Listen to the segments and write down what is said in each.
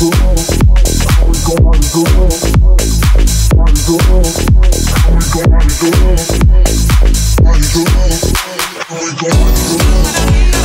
Where you going? Where you going?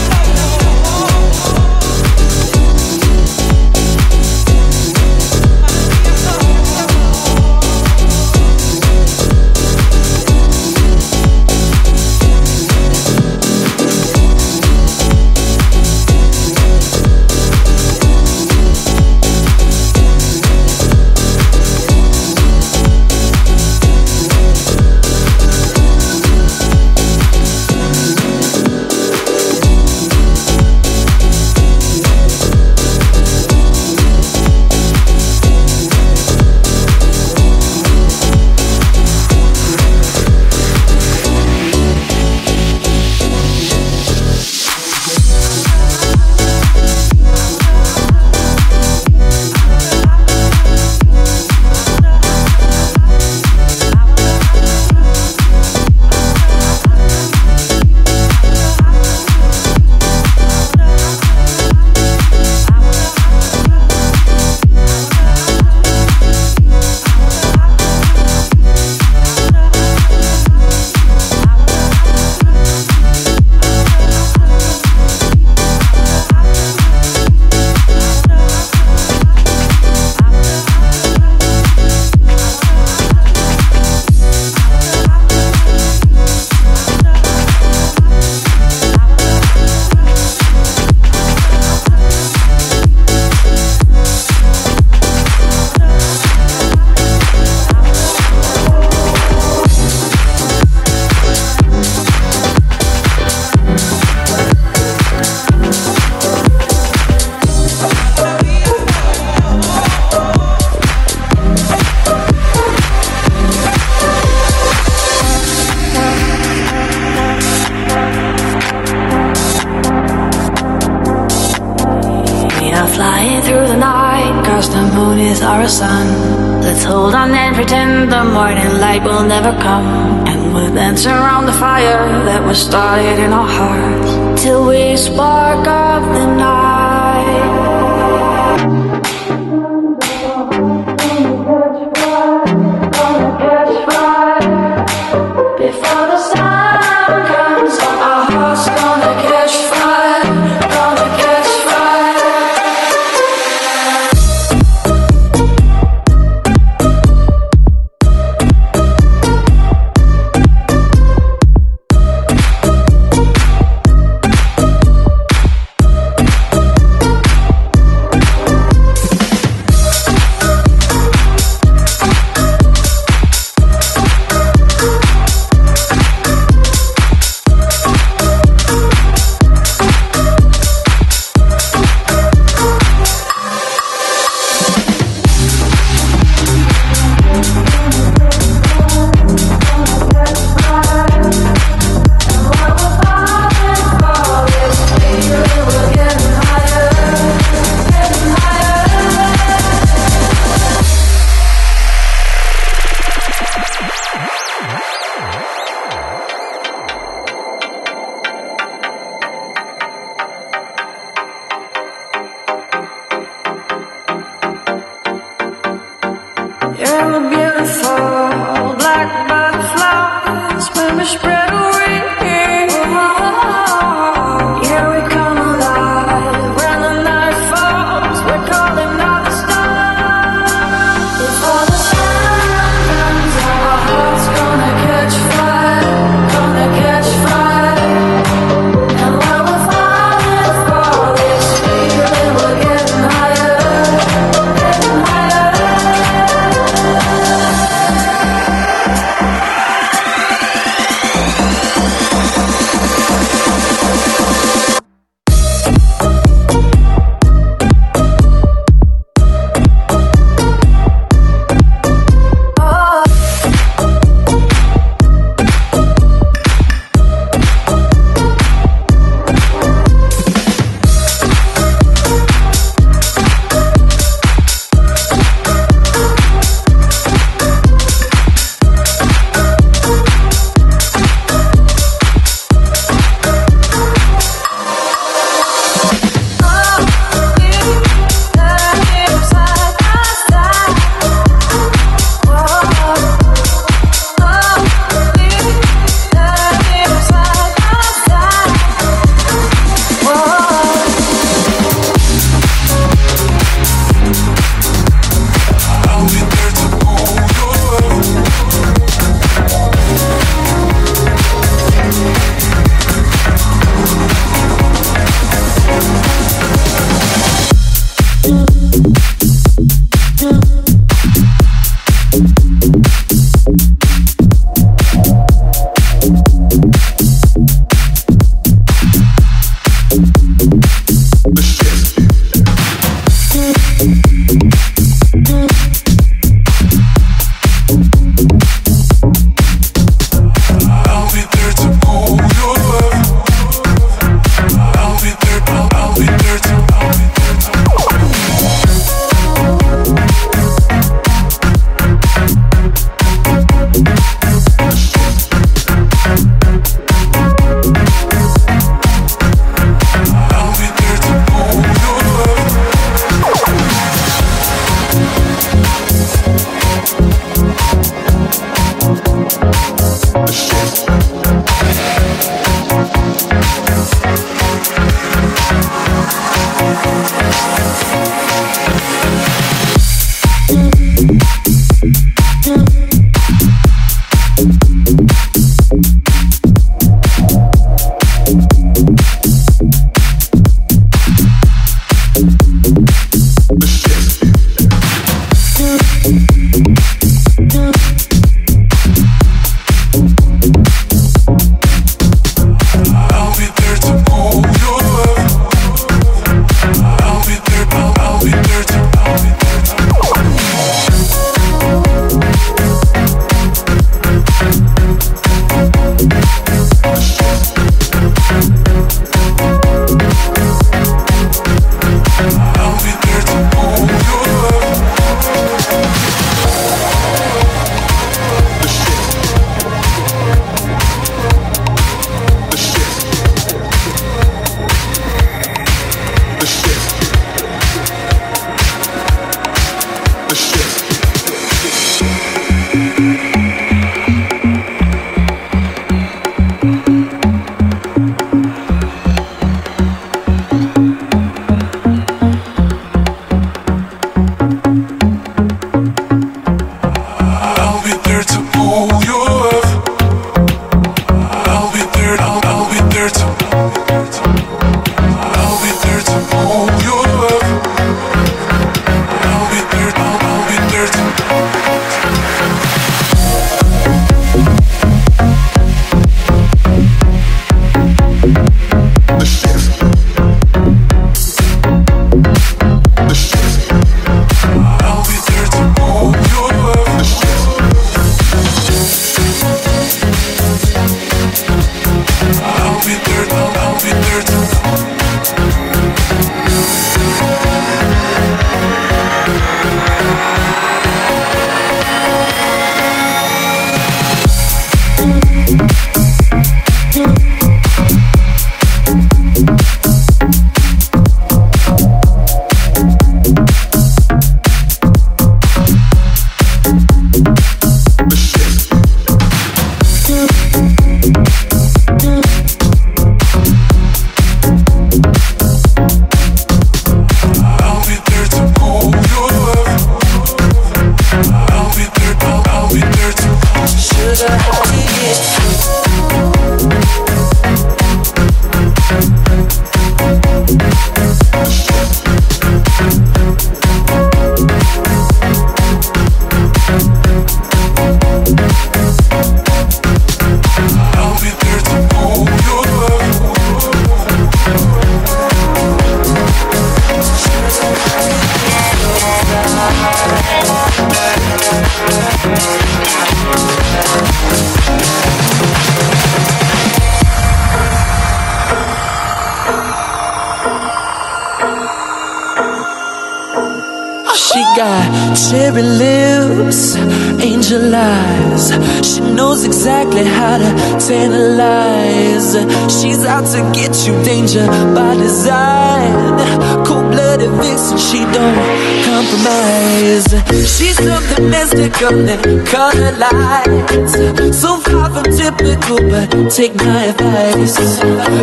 Blooded vixen, she don't compromise. She's something mystical and color lights. So far from typical, but take my advice.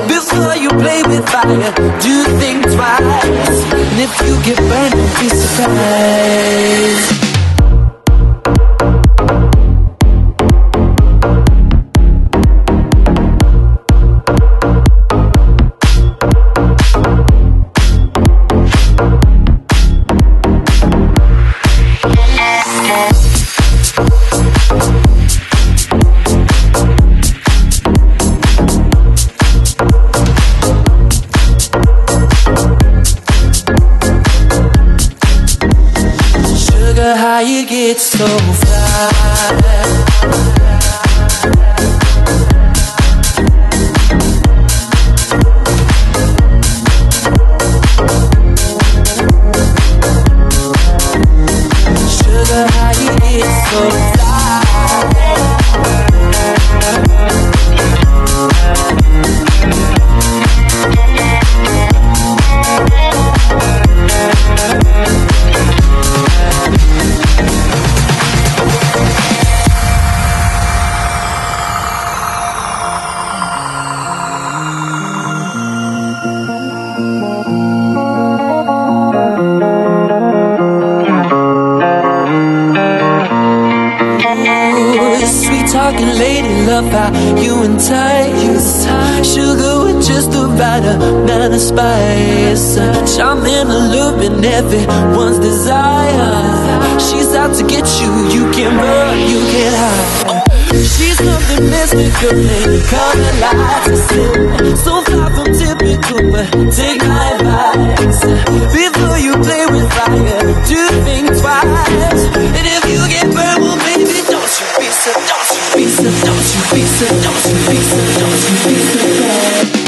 Before you play with fire, do think twice. And if you get burned, be surprised. just the right amount of spice. I'm in a loop and everyone's desire. She's out to get you, you can run, you can hide. She's nothing mystical in color lights So far from typical, but take my advice. Before you play with fire, do think twice. And if you get burned, well baby, don't you be so, don't you be so, don't you be so, don't you be so, don't you be so, don't you be so, don't you be so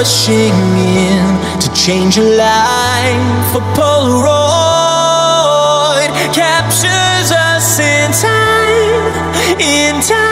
rushing in to change a life. A Polaroid captures us in time, in time.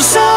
so